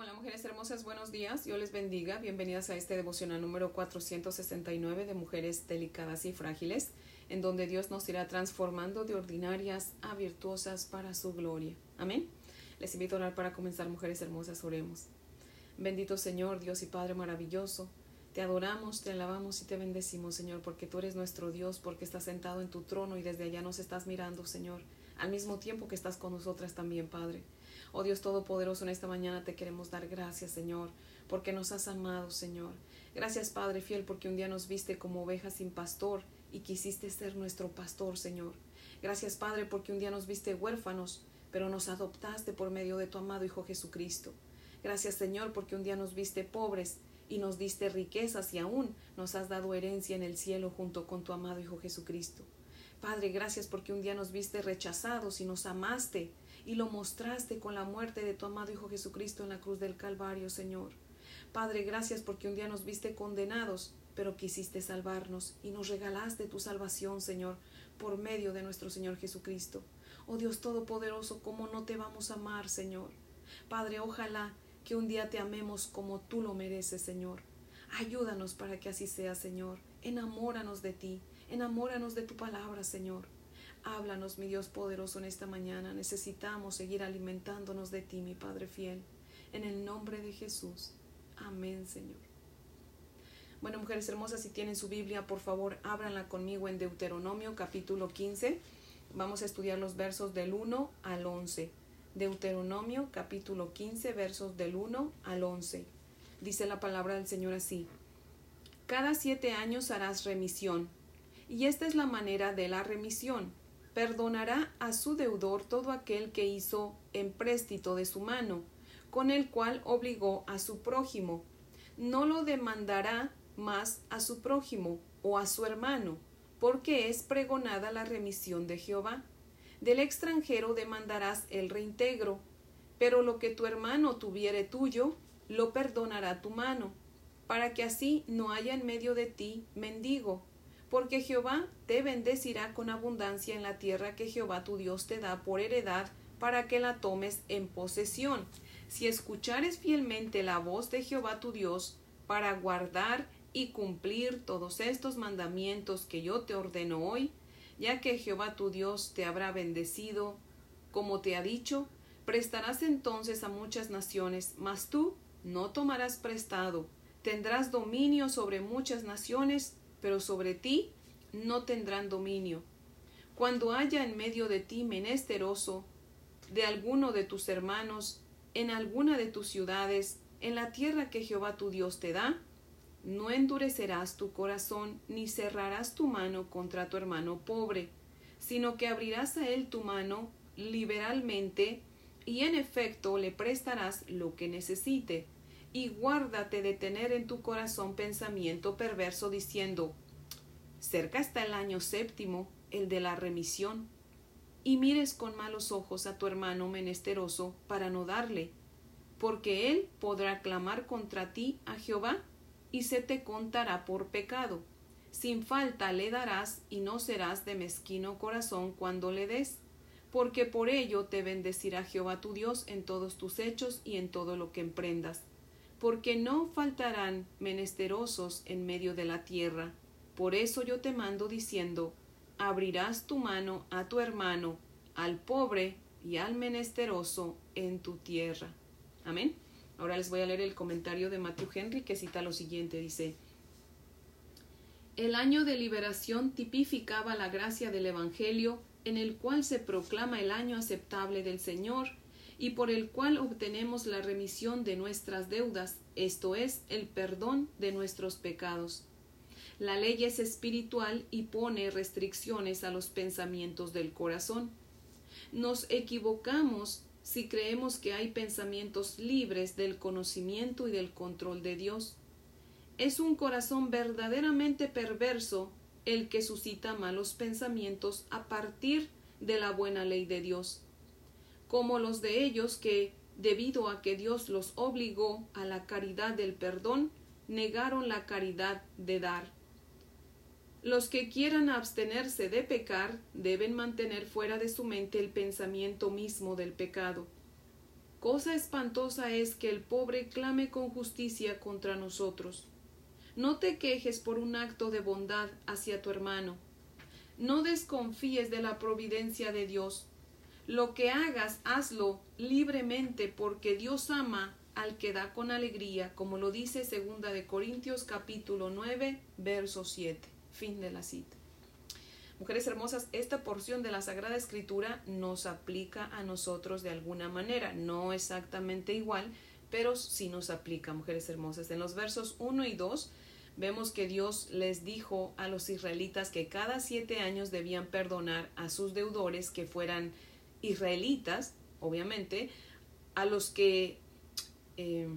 Hola mujeres hermosas, buenos días, Dios les bendiga, bienvenidas a este devocional número 469 de Mujeres Delicadas y Frágiles, en donde Dios nos irá transformando de ordinarias a virtuosas para su gloria. Amén. Les invito a orar para comenzar, mujeres hermosas, oremos. Bendito Señor, Dios y Padre maravilloso, te adoramos, te alabamos y te bendecimos, Señor, porque tú eres nuestro Dios, porque estás sentado en tu trono y desde allá nos estás mirando, Señor, al mismo tiempo que estás con nosotras también, Padre. Oh Dios Todopoderoso, en esta mañana te queremos dar gracias, Señor, porque nos has amado, Señor. Gracias, Padre fiel, porque un día nos viste como ovejas sin pastor y quisiste ser nuestro pastor, Señor. Gracias, Padre, porque un día nos viste huérfanos, pero nos adoptaste por medio de tu amado Hijo Jesucristo. Gracias, Señor, porque un día nos viste pobres y nos diste riquezas y aún nos has dado herencia en el cielo junto con tu amado Hijo Jesucristo. Padre, gracias porque un día nos viste rechazados y nos amaste y lo mostraste con la muerte de tu amado Hijo Jesucristo en la cruz del Calvario, Señor. Padre, gracias porque un día nos viste condenados, pero quisiste salvarnos y nos regalaste tu salvación, Señor, por medio de nuestro Señor Jesucristo. Oh Dios Todopoderoso, ¿cómo no te vamos a amar, Señor? Padre, ojalá que un día te amemos como tú lo mereces, Señor. Ayúdanos para que así sea, Señor. Enamóranos de ti, enamóranos de tu palabra, Señor. Háblanos, mi Dios poderoso, en esta mañana. Necesitamos seguir alimentándonos de ti, mi Padre fiel. En el nombre de Jesús. Amén, Señor. Bueno, mujeres hermosas, si tienen su Biblia, por favor, ábranla conmigo en Deuteronomio capítulo 15. Vamos a estudiar los versos del 1 al 11. Deuteronomio capítulo 15, versos del 1 al 11. Dice la palabra del Señor así. Cada siete años harás remisión. Y esta es la manera de la remisión perdonará a su deudor todo aquel que hizo empréstito de su mano, con el cual obligó a su prójimo. No lo demandará más a su prójimo o a su hermano, porque es pregonada la remisión de Jehová. Del extranjero demandarás el reintegro, pero lo que tu hermano tuviere tuyo, lo perdonará tu mano, para que así no haya en medio de ti mendigo, porque Jehová te bendecirá con abundancia en la tierra que Jehová tu Dios te da por heredad para que la tomes en posesión. Si escuchares fielmente la voz de Jehová tu Dios para guardar y cumplir todos estos mandamientos que yo te ordeno hoy, ya que Jehová tu Dios te habrá bendecido, como te ha dicho, prestarás entonces a muchas naciones, mas tú no tomarás prestado, tendrás dominio sobre muchas naciones pero sobre ti no tendrán dominio. Cuando haya en medio de ti menesteroso de alguno de tus hermanos, en alguna de tus ciudades, en la tierra que Jehová tu Dios te da, no endurecerás tu corazón ni cerrarás tu mano contra tu hermano pobre, sino que abrirás a él tu mano liberalmente y en efecto le prestarás lo que necesite y guárdate de tener en tu corazón pensamiento perverso diciendo cerca está el año séptimo, el de la remisión, y mires con malos ojos a tu hermano menesteroso para no darle, porque él podrá clamar contra ti a Jehová, y se te contará por pecado. Sin falta le darás y no serás de mezquino corazón cuando le des, porque por ello te bendecirá Jehová tu Dios en todos tus hechos y en todo lo que emprendas porque no faltarán menesterosos en medio de la tierra. Por eso yo te mando diciendo, abrirás tu mano a tu hermano, al pobre y al menesteroso en tu tierra. Amén. Ahora les voy a leer el comentario de Matthew Henry que cita lo siguiente, dice, el año de liberación tipificaba la gracia del Evangelio en el cual se proclama el año aceptable del Señor y por el cual obtenemos la remisión de nuestras deudas, esto es, el perdón de nuestros pecados. La ley es espiritual y pone restricciones a los pensamientos del corazón. Nos equivocamos si creemos que hay pensamientos libres del conocimiento y del control de Dios. Es un corazón verdaderamente perverso el que suscita malos pensamientos a partir de la buena ley de Dios como los de ellos que, debido a que Dios los obligó a la caridad del perdón, negaron la caridad de dar. Los que quieran abstenerse de pecar deben mantener fuera de su mente el pensamiento mismo del pecado. Cosa espantosa es que el pobre clame con justicia contra nosotros. No te quejes por un acto de bondad hacia tu hermano. No desconfíes de la providencia de Dios. Lo que hagas, hazlo libremente, porque Dios ama al que da con alegría, como lo dice segunda de Corintios capítulo 9, verso 7. Fin de la cita. Mujeres hermosas, esta porción de la Sagrada Escritura nos aplica a nosotros de alguna manera, no exactamente igual, pero sí nos aplica, mujeres hermosas. En los versos 1 y 2 vemos que Dios les dijo a los israelitas que cada siete años debían perdonar a sus deudores que fueran israelitas, obviamente, a los que eh,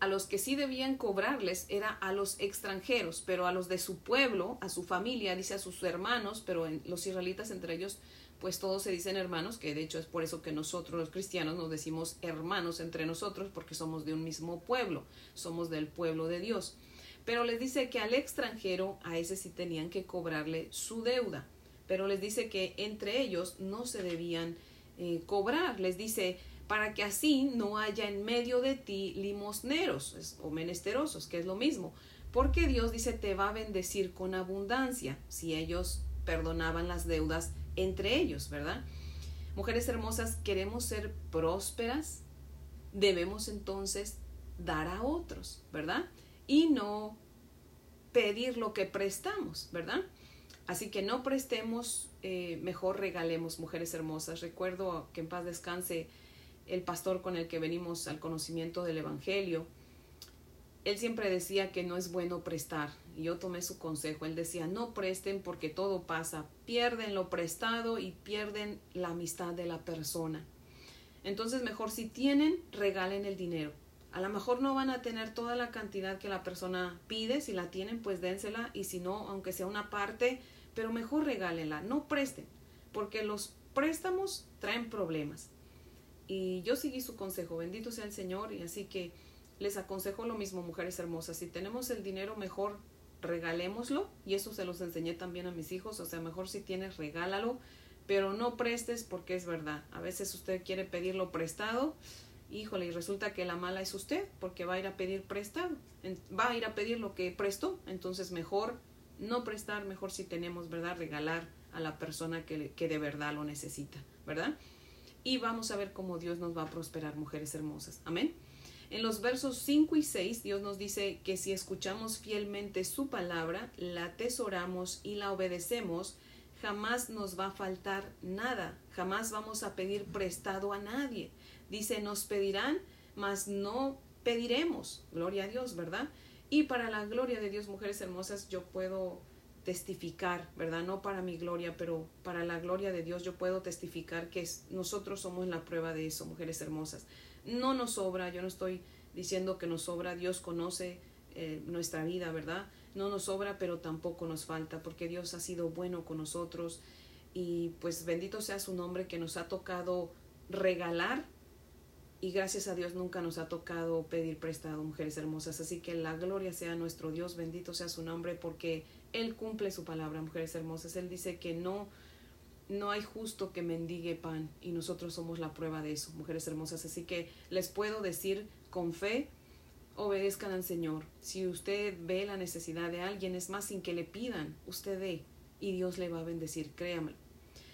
a los que sí debían cobrarles era a los extranjeros, pero a los de su pueblo, a su familia, dice a sus hermanos, pero en, los israelitas entre ellos, pues todos se dicen hermanos, que de hecho es por eso que nosotros los cristianos nos decimos hermanos entre nosotros, porque somos de un mismo pueblo, somos del pueblo de Dios. Pero les dice que al extranjero, a ese sí tenían que cobrarle su deuda, pero les dice que entre ellos no se debían eh, cobrar, les dice, para que así no haya en medio de ti limosneros o menesterosos, que es lo mismo. Porque Dios dice te va a bendecir con abundancia si ellos perdonaban las deudas entre ellos, ¿verdad? Mujeres hermosas, queremos ser prósperas, debemos entonces dar a otros, ¿verdad? Y no pedir lo que prestamos, ¿verdad? Así que no prestemos, eh, mejor regalemos, mujeres hermosas. Recuerdo que en paz descanse el pastor con el que venimos al conocimiento del Evangelio, él siempre decía que no es bueno prestar. Yo tomé su consejo. Él decía, no presten porque todo pasa. Pierden lo prestado y pierden la amistad de la persona. Entonces mejor si tienen, regalen el dinero. A lo mejor no van a tener toda la cantidad que la persona pide. Si la tienen, pues dénsela. Y si no, aunque sea una parte, pero mejor regálenla. No presten. Porque los préstamos traen problemas. Y yo seguí su consejo, bendito sea el Señor, y así que les aconsejo lo mismo, mujeres hermosas, si tenemos el dinero mejor regalémoslo, y eso se los enseñé también a mis hijos, o sea, mejor si tienes, regálalo, pero no prestes porque es verdad. A veces usted quiere pedirlo prestado, híjole, y resulta que la mala es usted, porque va a ir a pedir prestado, va a ir a pedir lo que prestó, entonces mejor no prestar, mejor si tenemos, ¿verdad? Regalar a la persona que, que de verdad lo necesita, ¿verdad? y vamos a ver cómo Dios nos va a prosperar, mujeres hermosas. Amén. En los versos 5 y 6, Dios nos dice que si escuchamos fielmente su palabra, la atesoramos y la obedecemos, jamás nos va a faltar nada, jamás vamos a pedir prestado a nadie. Dice, nos pedirán, mas no pediremos. Gloria a Dios, ¿verdad? Y para la gloria de Dios, mujeres hermosas, yo puedo testificar, ¿verdad? No para mi gloria, pero para la gloria de Dios yo puedo testificar que nosotros somos la prueba de eso, mujeres hermosas. No nos sobra, yo no estoy diciendo que nos sobra, Dios conoce eh, nuestra vida, ¿verdad? No nos sobra, pero tampoco nos falta, porque Dios ha sido bueno con nosotros y pues bendito sea su nombre que nos ha tocado regalar y gracias a Dios nunca nos ha tocado pedir prestado, mujeres hermosas. Así que la gloria sea nuestro Dios, bendito sea su nombre, porque Él cumple su palabra, mujeres hermosas. Él dice que no, no hay justo que mendigue pan y nosotros somos la prueba de eso, mujeres hermosas. Así que les puedo decir con fe, obedezcan al Señor. Si usted ve la necesidad de alguien, es más, sin que le pidan, usted dé y Dios le va a bendecir, créamelo.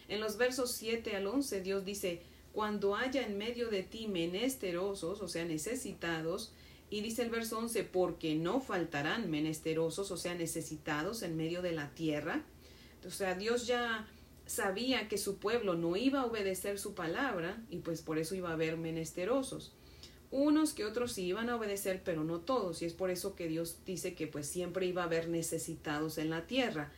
En los versos 7 al 11 Dios dice, cuando haya en medio de ti menesterosos, o sea, necesitados, y dice el verso 11, porque no faltarán menesterosos, o sea, necesitados en medio de la tierra. O sea, Dios ya sabía que su pueblo no iba a obedecer su palabra y pues por eso iba a haber menesterosos. Unos que otros sí iban a obedecer, pero no todos, y es por eso que Dios dice que pues siempre iba a haber necesitados en la tierra.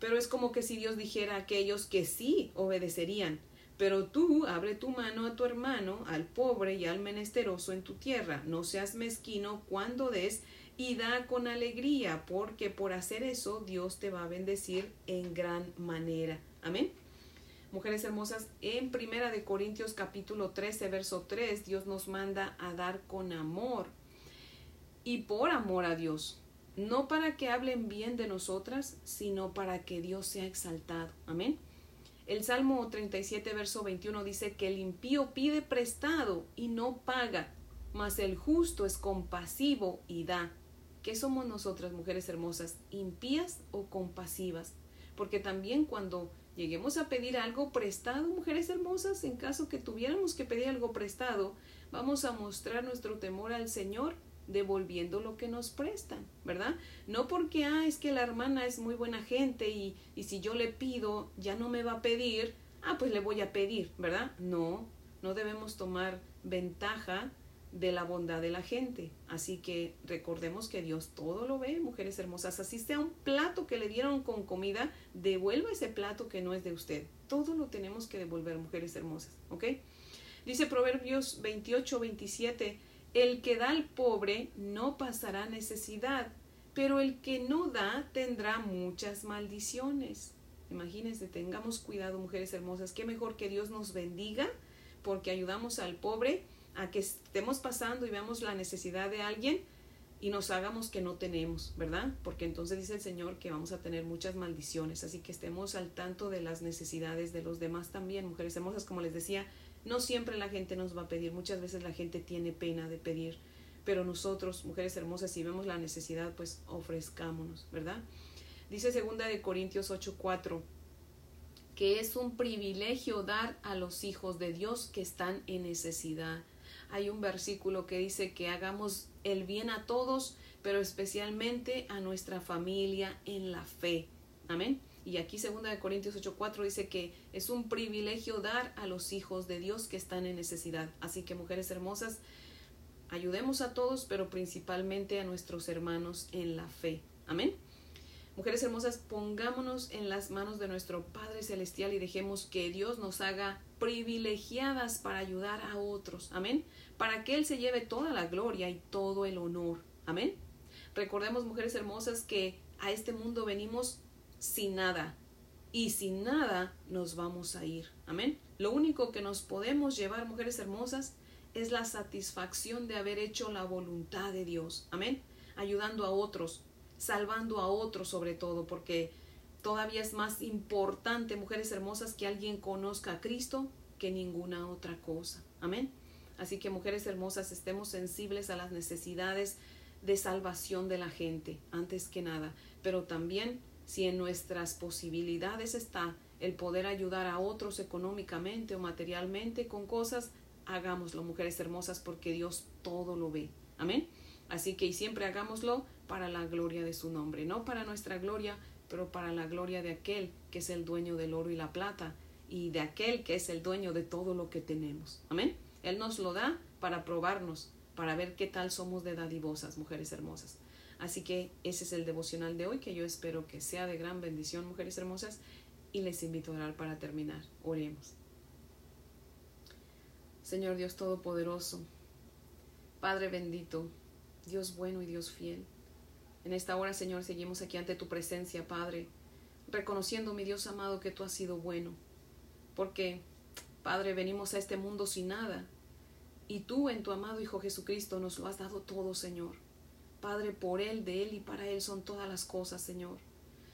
Pero es como que si Dios dijera a aquellos que sí obedecerían, pero tú abre tu mano a tu hermano, al pobre y al menesteroso en tu tierra. No seas mezquino cuando des y da con alegría, porque por hacer eso Dios te va a bendecir en gran manera. Amén. Mujeres hermosas, en Primera de Corintios capítulo 13, verso 3, Dios nos manda a dar con amor y por amor a Dios, no para que hablen bien de nosotras, sino para que Dios sea exaltado. Amén. El Salmo 37, verso 21 dice que el impío pide prestado y no paga, mas el justo es compasivo y da. ¿Qué somos nosotras, mujeres hermosas? ¿Impías o compasivas? Porque también cuando lleguemos a pedir algo prestado, mujeres hermosas, en caso que tuviéramos que pedir algo prestado, vamos a mostrar nuestro temor al Señor devolviendo lo que nos prestan, ¿verdad? No porque, ah, es que la hermana es muy buena gente y, y si yo le pido, ya no me va a pedir, ah, pues le voy a pedir, ¿verdad? No, no debemos tomar ventaja de la bondad de la gente. Así que recordemos que Dios todo lo ve, mujeres hermosas. Así sea un plato que le dieron con comida, devuelva ese plato que no es de usted. Todo lo tenemos que devolver, mujeres hermosas, ¿ok? Dice Proverbios 28, 27 el que da al pobre no pasará necesidad, pero el que no da tendrá muchas maldiciones. Imagínense, tengamos cuidado, mujeres hermosas, qué mejor que Dios nos bendiga porque ayudamos al pobre a que estemos pasando y veamos la necesidad de alguien y nos hagamos que no tenemos, ¿verdad? Porque entonces dice el Señor que vamos a tener muchas maldiciones, así que estemos al tanto de las necesidades de los demás también, mujeres hermosas, como les decía, no siempre la gente nos va a pedir, muchas veces la gente tiene pena de pedir, pero nosotros, mujeres hermosas, si vemos la necesidad, pues ofrezcámonos, ¿verdad? Dice segunda de Corintios 8:4 que es un privilegio dar a los hijos de Dios que están en necesidad. Hay un versículo que dice que hagamos el bien a todos, pero especialmente a nuestra familia en la fe. Amén. Y aquí segunda de Corintios 8:4 dice que es un privilegio dar a los hijos de Dios que están en necesidad. Así que mujeres hermosas, ayudemos a todos, pero principalmente a nuestros hermanos en la fe. Amén. Mujeres hermosas, pongámonos en las manos de nuestro Padre Celestial y dejemos que Dios nos haga privilegiadas para ayudar a otros. Amén. Para que Él se lleve toda la gloria y todo el honor. Amén. Recordemos, mujeres hermosas, que a este mundo venimos sin nada. Y sin nada nos vamos a ir. Amén. Lo único que nos podemos llevar, mujeres hermosas, es la satisfacción de haber hecho la voluntad de Dios. Amén. Ayudando a otros, salvando a otros sobre todo, porque todavía es más importante, mujeres hermosas, que alguien conozca a Cristo que ninguna otra cosa. Amén. Así que, mujeres hermosas, estemos sensibles a las necesidades de salvación de la gente, antes que nada, pero también si en nuestras posibilidades está el poder ayudar a otros económicamente o materialmente con cosas, hagámoslo, mujeres hermosas, porque Dios todo lo ve. Amén. Así que y siempre hagámoslo para la gloria de su nombre, no para nuestra gloria, pero para la gloria de aquel que es el dueño del oro y la plata y de aquel que es el dueño de todo lo que tenemos. Amén. Él nos lo da para probarnos, para ver qué tal somos de dadivosas, mujeres hermosas. Así que ese es el devocional de hoy que yo espero que sea de gran bendición, mujeres hermosas, y les invito a orar para terminar. Oremos. Señor Dios Todopoderoso, Padre bendito, Dios bueno y Dios fiel. En esta hora, Señor, seguimos aquí ante tu presencia, Padre, reconociendo, mi Dios amado, que tú has sido bueno, porque, Padre, venimos a este mundo sin nada, y tú en tu amado Hijo Jesucristo nos lo has dado todo, Señor. Padre, por Él, de Él y para Él son todas las cosas, Señor.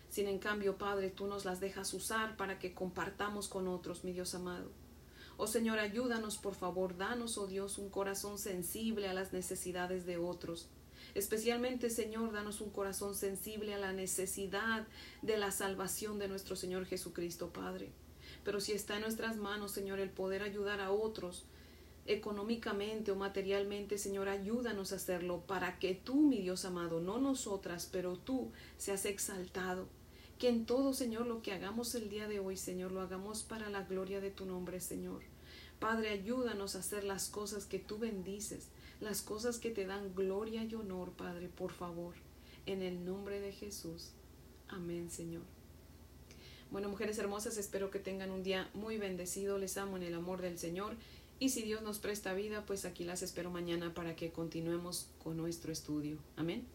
Sin en cambio, Padre, tú nos las dejas usar para que compartamos con otros, mi Dios amado. Oh Señor, ayúdanos, por favor, danos, oh Dios, un corazón sensible a las necesidades de otros. Especialmente, Señor, danos un corazón sensible a la necesidad de la salvación de nuestro Señor Jesucristo, Padre. Pero si está en nuestras manos, Señor, el poder ayudar a otros, económicamente o materialmente, Señor, ayúdanos a hacerlo para que tú, mi Dios amado, no nosotras, pero tú seas exaltado. Que en todo, Señor, lo que hagamos el día de hoy, Señor, lo hagamos para la gloria de tu nombre, Señor. Padre, ayúdanos a hacer las cosas que tú bendices, las cosas que te dan gloria y honor, Padre, por favor, en el nombre de Jesús. Amén, Señor. Bueno, mujeres hermosas, espero que tengan un día muy bendecido. Les amo en el amor del Señor y si Dios nos presta vida, pues aquí las espero mañana para que continuemos con nuestro estudio. Amén.